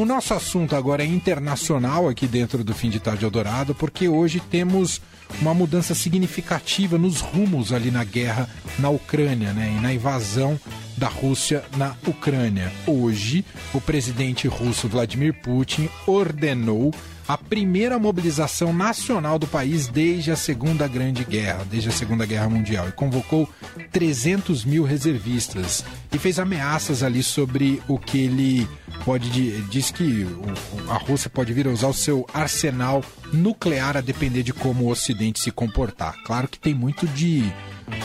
O nosso assunto agora é internacional aqui dentro do Fim de Tarde Eldorado, porque hoje temos uma mudança significativa nos rumos ali na guerra na Ucrânia, né? E na invasão da Rússia na Ucrânia. Hoje, o presidente russo Vladimir Putin ordenou a primeira mobilização nacional do país desde a Segunda Grande Guerra, desde a Segunda Guerra Mundial, e convocou 300 mil reservistas e fez ameaças ali sobre o que ele pode diz que a Rússia pode vir a usar o seu arsenal nuclear a depender de como o Ocidente se comportar. Claro que tem muito de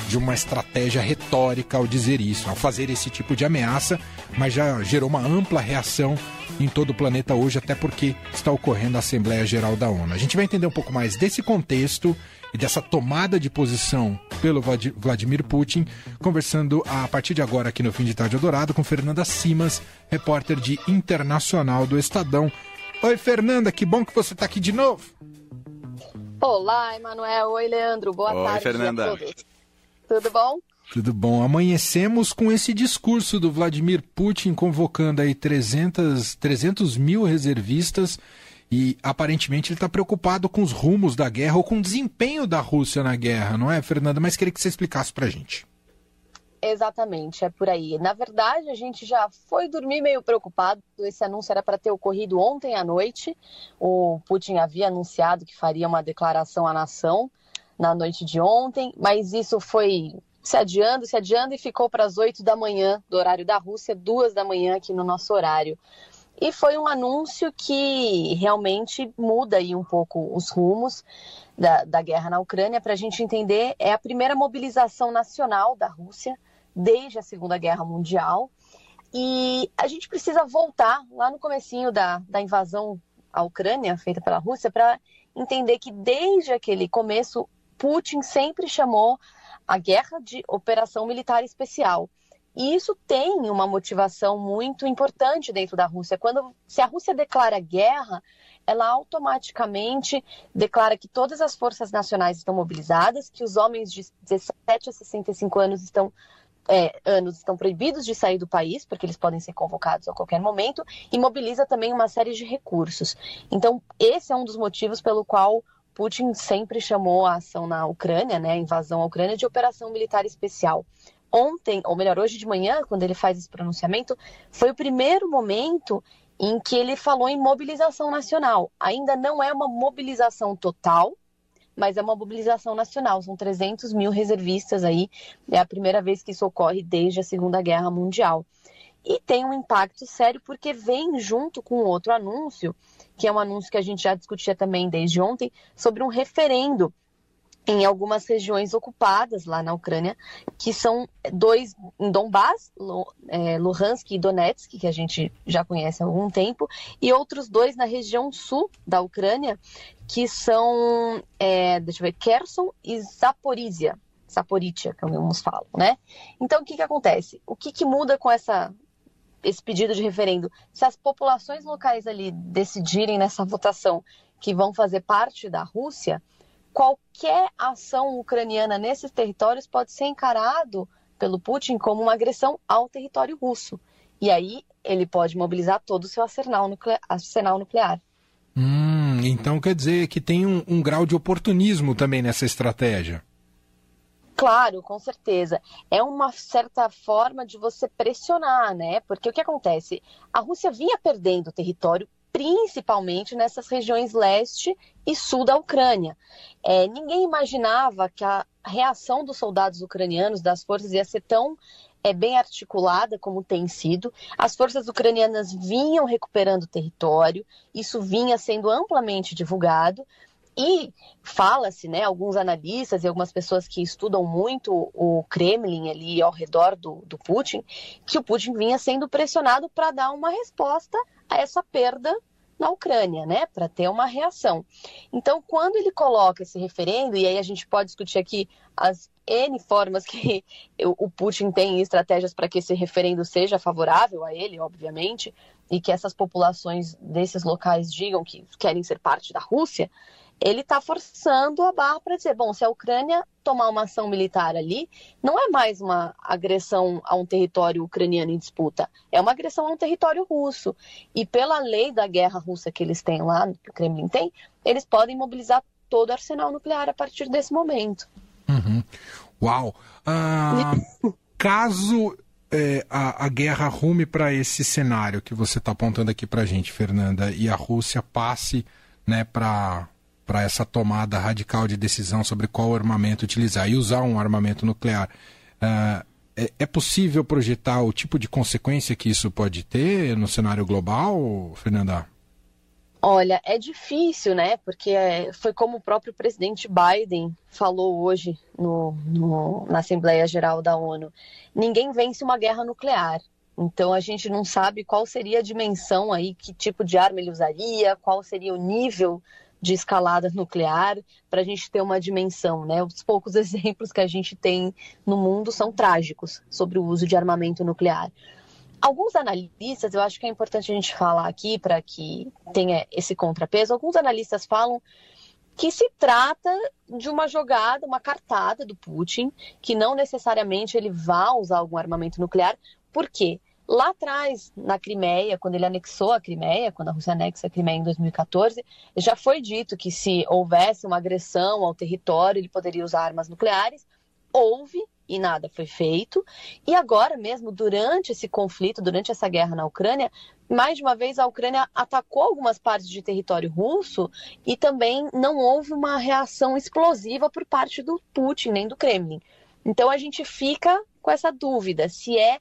de uma estratégia retórica ao dizer isso, ao fazer esse tipo de ameaça, mas já gerou uma ampla reação em todo o planeta hoje, até porque está ocorrendo a Assembleia Geral da ONU. A gente vai entender um pouco mais desse contexto e dessa tomada de posição pelo Vladimir Putin, conversando a partir de agora aqui no Fim de Tarde Dourado com Fernanda Simas, repórter de Internacional do Estadão. Oi, Fernanda, que bom que você está aqui de novo. Olá, Emanuel. Oi, Leandro. Boa Oi, tarde Fernanda. a todos. Tudo bom? Tudo bom. Amanhecemos com esse discurso do Vladimir Putin convocando aí 300, 300 mil reservistas e aparentemente ele está preocupado com os rumos da guerra ou com o desempenho da Rússia na guerra, não é, Fernanda? Mas queria que você explicasse para a gente. Exatamente, é por aí. Na verdade, a gente já foi dormir meio preocupado. Esse anúncio era para ter ocorrido ontem à noite. O Putin havia anunciado que faria uma declaração à nação na noite de ontem, mas isso foi se adiando, se adiando e ficou para as 8 da manhã do horário da Rússia, duas da manhã aqui no nosso horário. E foi um anúncio que realmente muda aí um pouco os rumos da, da guerra na Ucrânia. Para a gente entender, é a primeira mobilização nacional da Rússia desde a Segunda Guerra Mundial. E a gente precisa voltar lá no comecinho da, da invasão à Ucrânia, feita pela Rússia, para entender que desde aquele começo Putin sempre chamou a guerra de operação militar especial. E isso tem uma motivação muito importante dentro da Rússia. Quando se a Rússia declara guerra, ela automaticamente declara que todas as forças nacionais estão mobilizadas, que os homens de 17 a 65 anos estão é, anos estão proibidos de sair do país, porque eles podem ser convocados a qualquer momento, e mobiliza também uma série de recursos. Então, esse é um dos motivos pelo qual Putin sempre chamou a ação na Ucrânia, né, a invasão à Ucrânia, de operação militar especial. Ontem, ou melhor, hoje de manhã, quando ele faz esse pronunciamento, foi o primeiro momento em que ele falou em mobilização nacional. Ainda não é uma mobilização total, mas é uma mobilização nacional. São 300 mil reservistas aí. É a primeira vez que isso ocorre desde a Segunda Guerra Mundial. E tem um impacto sério porque vem junto com outro anúncio que é um anúncio que a gente já discutia também desde ontem, sobre um referendo em algumas regiões ocupadas lá na Ucrânia, que são dois em Donbass, é, Luhansk e Donetsk, que a gente já conhece há algum tempo, e outros dois na região sul da Ucrânia, que são, é, deixa eu ver, Kherson e Zaporizhia, Zaporizhia, que alguns falam, né? Então, o que que acontece? O que que muda com essa esse pedido de referendo, se as populações locais ali decidirem nessa votação que vão fazer parte da Rússia, qualquer ação ucraniana nesses territórios pode ser encarado pelo Putin como uma agressão ao território russo. E aí ele pode mobilizar todo o seu arsenal nuclear. Arsenal nuclear. Hum, então quer dizer que tem um, um grau de oportunismo também nessa estratégia. Claro, com certeza. É uma certa forma de você pressionar, né? Porque o que acontece? A Rússia vinha perdendo território, principalmente nessas regiões leste e sul da Ucrânia. É, ninguém imaginava que a reação dos soldados ucranianos, das forças, ia ser tão é, bem articulada como tem sido. As forças ucranianas vinham recuperando território, isso vinha sendo amplamente divulgado, e fala-se, né, alguns analistas e algumas pessoas que estudam muito o Kremlin ali ao redor do, do Putin, que o Putin vinha sendo pressionado para dar uma resposta a essa perda na Ucrânia, né, para ter uma reação. Então, quando ele coloca esse referendo, e aí a gente pode discutir aqui as N formas que o Putin tem estratégias para que esse referendo seja favorável a ele, obviamente, e que essas populações desses locais digam que querem ser parte da Rússia, ele está forçando a barra para dizer, bom, se a Ucrânia tomar uma ação militar ali, não é mais uma agressão a um território ucraniano em disputa, é uma agressão a um território russo. E pela lei da guerra russa que eles têm lá, que o Kremlin tem, eles podem mobilizar todo o arsenal nuclear a partir desse momento. Uhum. Uau! Ah, caso é, a, a, guerra rume para esse cenário que você está apontando aqui para a gente, Fernanda, e a Rússia passe né, para para essa tomada radical de decisão sobre qual armamento utilizar e usar um armamento nuclear. Uh, é, é, possível projetar o tipo de consequência que isso pode ter no cenário global, Fernanda? Olha, é difícil, né? Porque é, foi como o próprio presidente Biden falou hoje no, no, na Assembleia Geral da ONU: ninguém vence uma guerra nuclear. Então a gente não sabe qual seria a dimensão aí, que tipo de arma ele usaria, qual seria o nível de escalada nuclear, para a gente ter uma dimensão. Né? Os poucos exemplos que a gente tem no mundo são trágicos sobre o uso de armamento nuclear. Alguns analistas, eu acho que é importante a gente falar aqui para que tenha esse contrapeso, alguns analistas falam que se trata de uma jogada, uma cartada do Putin, que não necessariamente ele vá usar algum armamento nuclear. Por quê? Lá atrás, na Crimeia, quando ele anexou a Crimeia, quando a Rússia anexa a Crimeia em 2014, já foi dito que se houvesse uma agressão ao território, ele poderia usar armas nucleares. Houve e nada foi feito. E agora mesmo, durante esse conflito, durante essa guerra na Ucrânia, mais de uma vez a Ucrânia atacou algumas partes de território russo e também não houve uma reação explosiva por parte do Putin nem do Kremlin. Então a gente fica com essa dúvida se é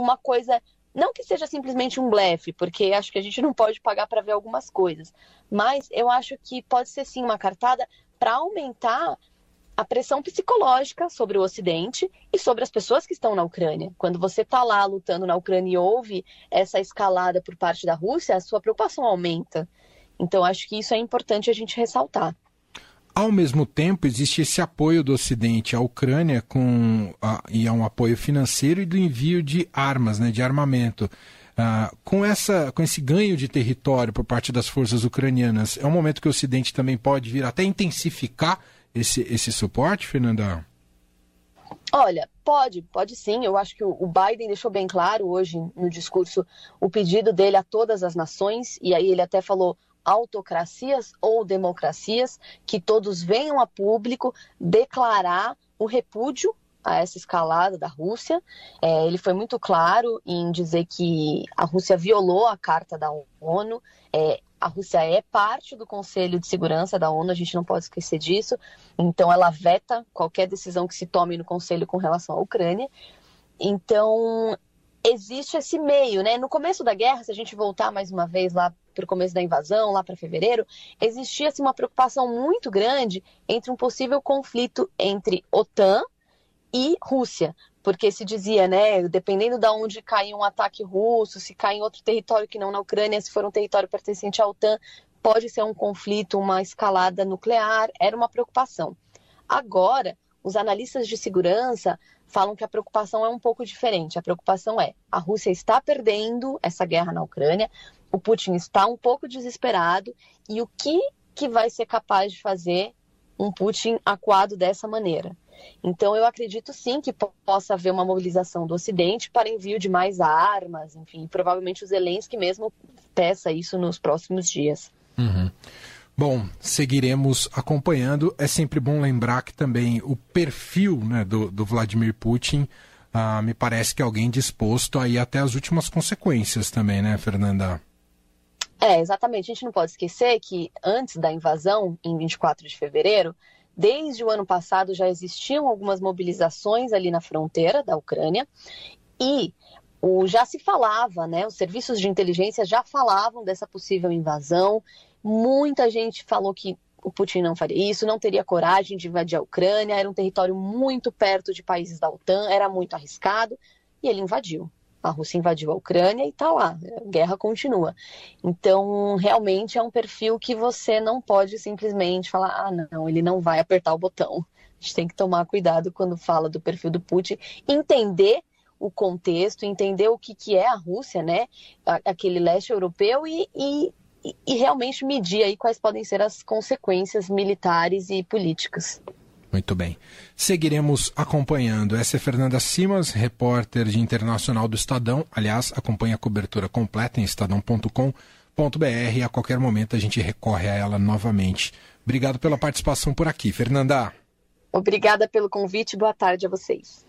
uma coisa. Não que seja simplesmente um blefe, porque acho que a gente não pode pagar para ver algumas coisas, mas eu acho que pode ser sim uma cartada para aumentar a pressão psicológica sobre o Ocidente e sobre as pessoas que estão na Ucrânia. Quando você está lá lutando na Ucrânia e ouve essa escalada por parte da Rússia, a sua preocupação aumenta. Então, acho que isso é importante a gente ressaltar. Ao mesmo tempo, existe esse apoio do Ocidente à Ucrânia com, a, e a um apoio financeiro e do envio de armas, né, de armamento. Uh, com, essa, com esse ganho de território por parte das forças ucranianas, é um momento que o Ocidente também pode vir até intensificar esse, esse suporte, Fernanda? Olha, pode, pode sim. Eu acho que o Biden deixou bem claro hoje no discurso o pedido dele a todas as nações, e aí ele até falou autocracias ou democracias, que todos venham a público declarar o repúdio a essa escalada da Rússia. É, ele foi muito claro em dizer que a Rússia violou a Carta da ONU. É, a Rússia é parte do Conselho de Segurança da ONU, a gente não pode esquecer disso. Então, ela veta qualquer decisão que se tome no Conselho com relação à Ucrânia. Então, existe esse meio, né? No começo da guerra, se a gente voltar mais uma vez lá para o começo da invasão, lá para fevereiro, existia assim, uma preocupação muito grande entre um possível conflito entre OTAN e Rússia, porque se dizia, né, dependendo de onde cair um ataque russo, se cair em outro território que não na Ucrânia, se for um território pertencente à OTAN, pode ser um conflito, uma escalada nuclear, era uma preocupação. Agora, os analistas de segurança falam que a preocupação é um pouco diferente. A preocupação é: a Rússia está perdendo essa guerra na Ucrânia, o Putin está um pouco desesperado e o que, que vai ser capaz de fazer um Putin acuado dessa maneira? Então, eu acredito sim que possa haver uma mobilização do Ocidente para envio de mais armas, enfim, provavelmente o Zelensky mesmo peça isso nos próximos dias. Uhum. Bom, seguiremos acompanhando. É sempre bom lembrar que também o perfil né, do, do Vladimir Putin uh, me parece que é alguém disposto a ir até as últimas consequências também, né, Fernanda? É, exatamente. A gente não pode esquecer que antes da invasão, em 24 de fevereiro, desde o ano passado já existiam algumas mobilizações ali na fronteira da Ucrânia e o, já se falava, né? Os serviços de inteligência já falavam dessa possível invasão. Muita gente falou que o Putin não faria isso, não teria coragem de invadir a Ucrânia, era um território muito perto de países da OTAN, era muito arriscado, e ele invadiu a Rússia invadiu a Ucrânia e está lá, a guerra continua. Então, realmente é um perfil que você não pode simplesmente falar, ah, não, ele não vai apertar o botão. A gente tem que tomar cuidado quando fala do perfil do Putin, entender o contexto, entender o que, que é a Rússia, né? Aquele leste europeu e, e e realmente medir aí quais podem ser as consequências militares e políticas. Muito bem. Seguiremos acompanhando. Essa é Fernanda Simas, repórter de internacional do Estadão. Aliás, acompanha a cobertura completa em estadão.com.br. A qualquer momento a gente recorre a ela novamente. Obrigado pela participação por aqui, Fernanda. Obrigada pelo convite. Boa tarde a vocês.